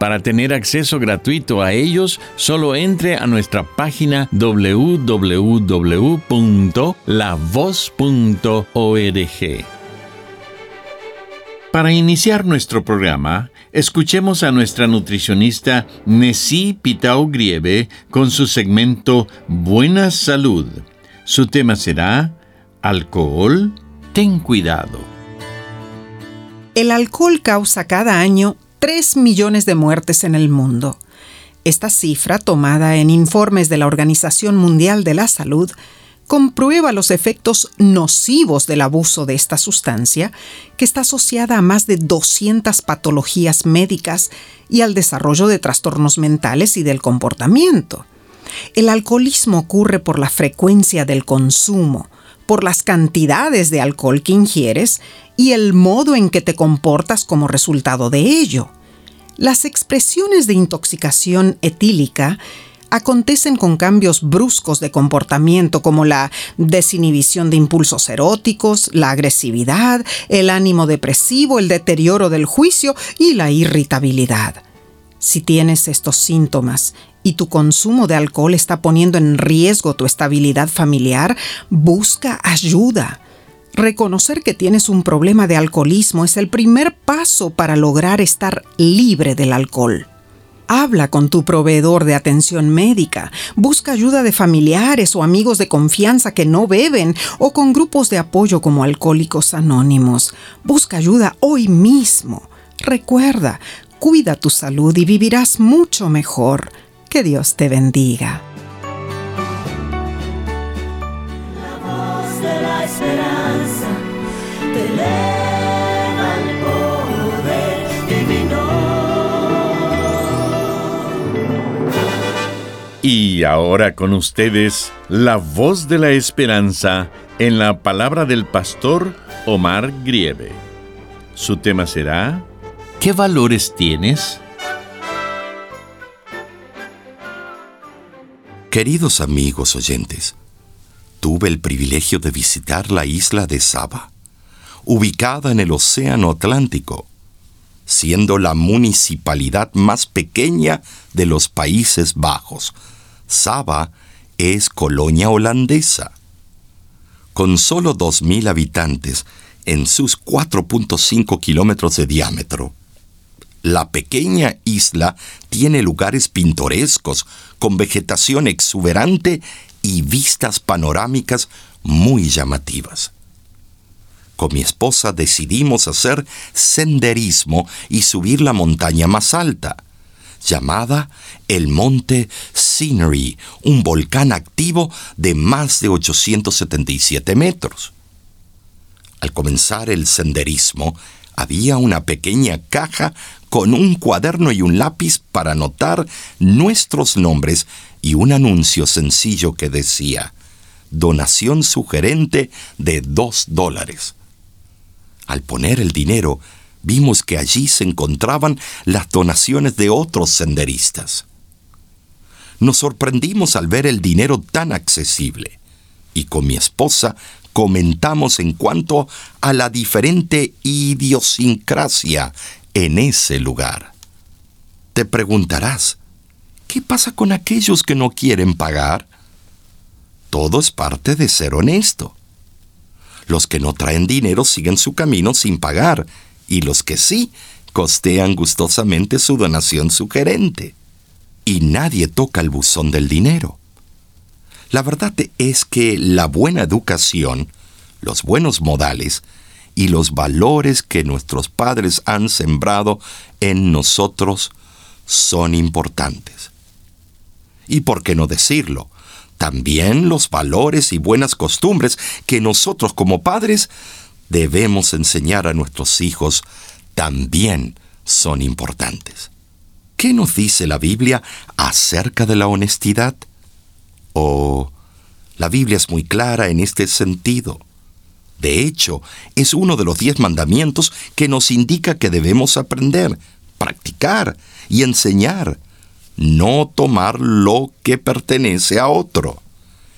Para tener acceso gratuito a ellos, solo entre a nuestra página www.lavoz.org. Para iniciar nuestro programa, escuchemos a nuestra nutricionista Nessie Pitao Grieve con su segmento Buena Salud. Su tema será Alcohol, ten cuidado. El alcohol causa cada año 3 millones de muertes en el mundo. Esta cifra, tomada en informes de la Organización Mundial de la Salud, comprueba los efectos nocivos del abuso de esta sustancia, que está asociada a más de 200 patologías médicas y al desarrollo de trastornos mentales y del comportamiento. El alcoholismo ocurre por la frecuencia del consumo, por las cantidades de alcohol que ingieres y el modo en que te comportas como resultado de ello. Las expresiones de intoxicación etílica acontecen con cambios bruscos de comportamiento como la desinhibición de impulsos eróticos, la agresividad, el ánimo depresivo, el deterioro del juicio y la irritabilidad. Si tienes estos síntomas y tu consumo de alcohol está poniendo en riesgo tu estabilidad familiar, busca ayuda. Reconocer que tienes un problema de alcoholismo es el primer paso para lograr estar libre del alcohol. Habla con tu proveedor de atención médica, busca ayuda de familiares o amigos de confianza que no beben o con grupos de apoyo como Alcohólicos Anónimos. Busca ayuda hoy mismo. Recuerda, cuida tu salud y vivirás mucho mejor. Que Dios te bendiga. La voz de la esperanza te. Y ahora con ustedes, la voz de la esperanza en la palabra del pastor Omar Grieve. Su tema será, ¿qué valores tienes? Queridos amigos oyentes, tuve el privilegio de visitar la isla de Saba, ubicada en el Océano Atlántico, siendo la municipalidad más pequeña de los Países Bajos. Saba es colonia holandesa. Con solo 2.000 habitantes en sus 4.5 kilómetros de diámetro, la pequeña isla tiene lugares pintorescos, con vegetación exuberante y vistas panorámicas muy llamativas. Con mi esposa decidimos hacer senderismo y subir la montaña más alta, llamada el Monte Scenery, un volcán activo de más de 877 metros. Al comenzar el senderismo, había una pequeña caja con un cuaderno y un lápiz para anotar nuestros nombres y un anuncio sencillo que decía, donación sugerente de dos dólares. Al poner el dinero, vimos que allí se encontraban las donaciones de otros senderistas. Nos sorprendimos al ver el dinero tan accesible y con mi esposa comentamos en cuanto a la diferente idiosincrasia en ese lugar. Te preguntarás, ¿qué pasa con aquellos que no quieren pagar? Todo es parte de ser honesto. Los que no traen dinero siguen su camino sin pagar, y los que sí costean gustosamente su donación sugerente. y nadie toca el buzón del dinero. La verdad es que la buena educación, los buenos modales y los valores que nuestros padres han sembrado en nosotros son importantes. Y por qué no decirlo, también los valores y buenas costumbres que nosotros como padres debemos enseñar a nuestros hijos también son importantes. ¿Qué nos dice la Biblia acerca de la honestidad? Oh, la Biblia es muy clara en este sentido. De hecho, es uno de los diez mandamientos que nos indica que debemos aprender, practicar y enseñar. No tomar lo que pertenece a otro.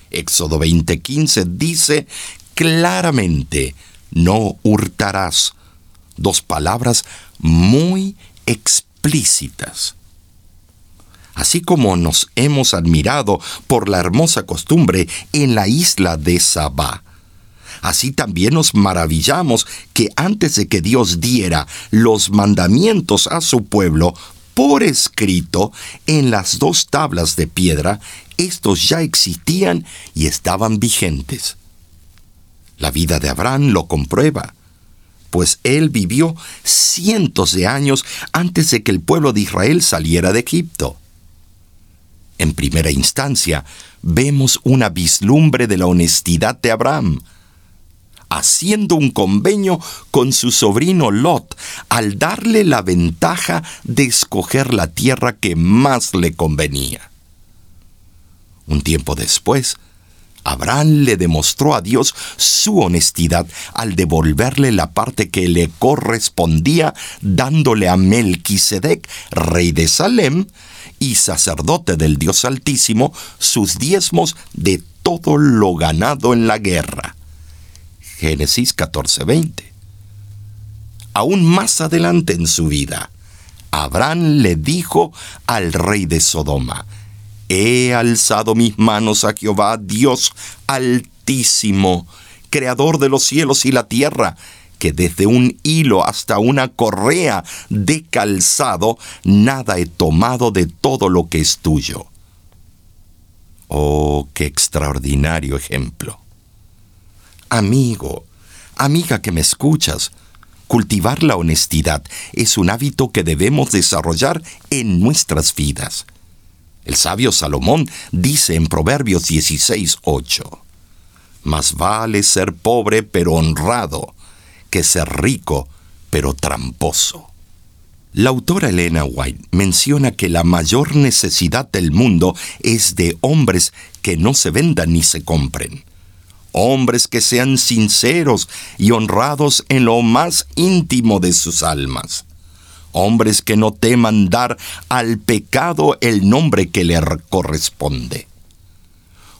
Éxodo 20:15 dice claramente, no hurtarás. Dos palabras muy explícitas. Así como nos hemos admirado por la hermosa costumbre en la isla de Sabá, así también nos maravillamos que antes de que Dios diera los mandamientos a su pueblo por escrito en las dos tablas de piedra, estos ya existían y estaban vigentes. La vida de Abraham lo comprueba, pues él vivió cientos de años antes de que el pueblo de Israel saliera de Egipto. En primera instancia, vemos una vislumbre de la honestidad de Abraham, haciendo un convenio con su sobrino Lot al darle la ventaja de escoger la tierra que más le convenía. Un tiempo después, Abraham le demostró a Dios su honestidad al devolverle la parte que le correspondía, dándole a Melquisedec, rey de Salem y sacerdote del Dios Altísimo, sus diezmos de todo lo ganado en la guerra. Génesis 14:20. Aún más adelante en su vida, Abraham le dijo al rey de Sodoma, He alzado mis manos a Jehová, Dios altísimo, creador de los cielos y la tierra, que desde un hilo hasta una correa de calzado, nada he tomado de todo lo que es tuyo. Oh, qué extraordinario ejemplo. Amigo, amiga que me escuchas, cultivar la honestidad es un hábito que debemos desarrollar en nuestras vidas. El sabio Salomón dice en Proverbios 16:8, Más vale ser pobre pero honrado que ser rico pero tramposo. La autora Elena White menciona que la mayor necesidad del mundo es de hombres que no se vendan ni se compren. Hombres que sean sinceros y honrados en lo más íntimo de sus almas hombres que no teman dar al pecado el nombre que le corresponde.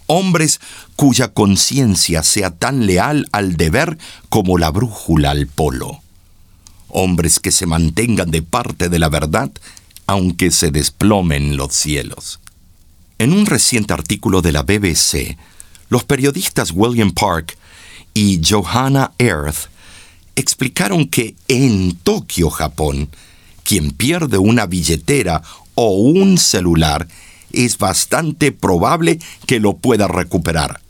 Hombres cuya conciencia sea tan leal al deber como la brújula al polo. Hombres que se mantengan de parte de la verdad aunque se desplomen los cielos. En un reciente artículo de la BBC, los periodistas William Park y Johanna Earth explicaron que en Tokio, Japón, quien pierde una billetera o un celular es bastante probable que lo pueda recuperar.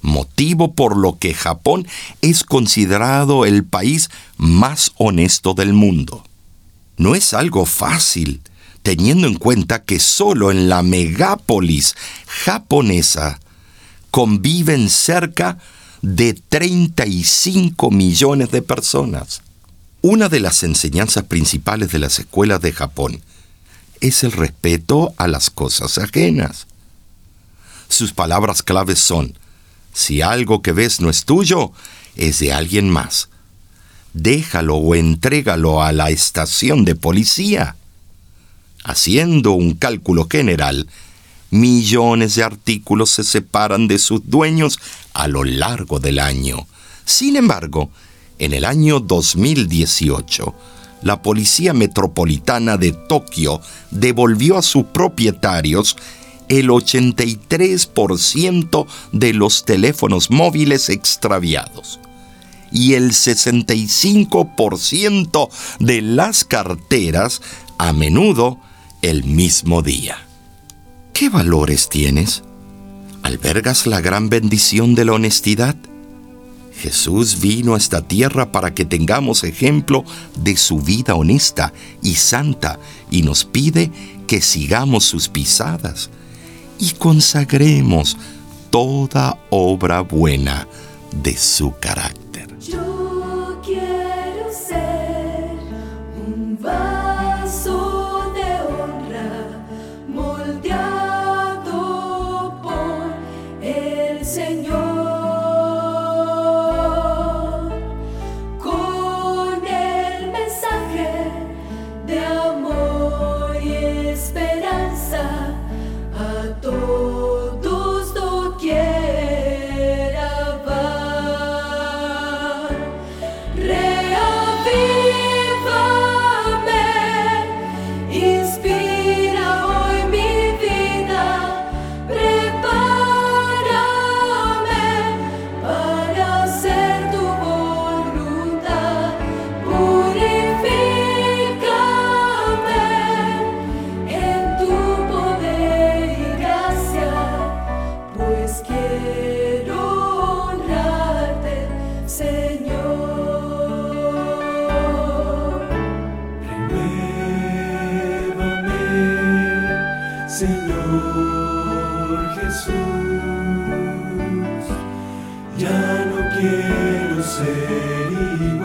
Motivo por lo que Japón es considerado el país más honesto del mundo. No es algo fácil, teniendo en cuenta que solo en la megápolis japonesa conviven cerca de 35 millones de personas. Una de las enseñanzas principales de las escuelas de Japón es el respeto a las cosas ajenas. Sus palabras claves son, si algo que ves no es tuyo, es de alguien más. Déjalo o entrégalo a la estación de policía. Haciendo un cálculo general, millones de artículos se separan de sus dueños a lo largo del año. Sin embargo, en el año 2018, la Policía Metropolitana de Tokio devolvió a sus propietarios el 83% de los teléfonos móviles extraviados y el 65% de las carteras a menudo el mismo día. ¿Qué valores tienes? ¿Albergas la gran bendición de la honestidad? Jesús vino a esta tierra para que tengamos ejemplo de su vida honesta y santa y nos pide que sigamos sus pisadas y consagremos toda obra buena de su carácter. Ser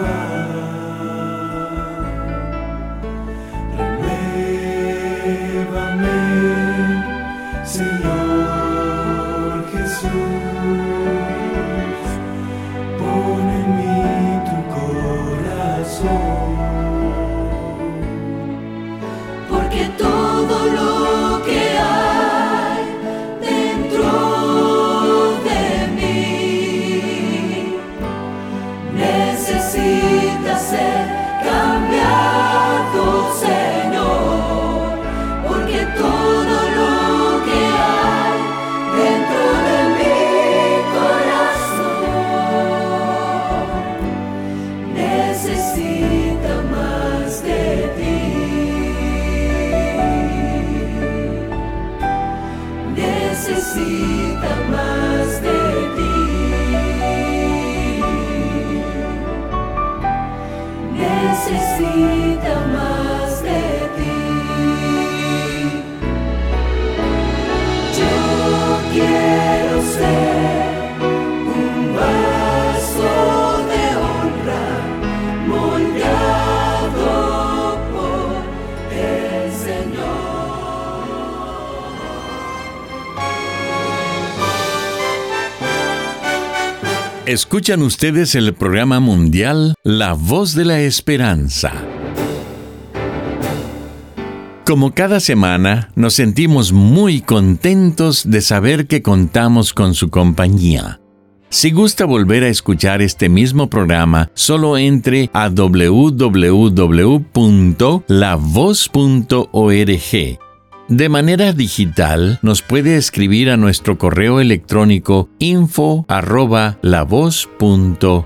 Escuchan ustedes el programa mundial La Voz de la Esperanza. Como cada semana, nos sentimos muy contentos de saber que contamos con su compañía. Si gusta volver a escuchar este mismo programa, solo entre a www.lavoz.org. De manera digital, nos puede escribir a nuestro correo electrónico info arroba lavoz.org.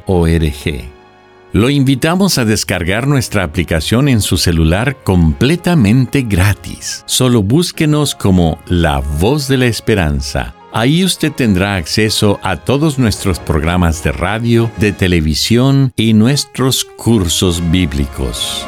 Lo invitamos a descargar nuestra aplicación en su celular completamente gratis. Solo búsquenos como La Voz de la Esperanza. Ahí usted tendrá acceso a todos nuestros programas de radio, de televisión y nuestros cursos bíblicos.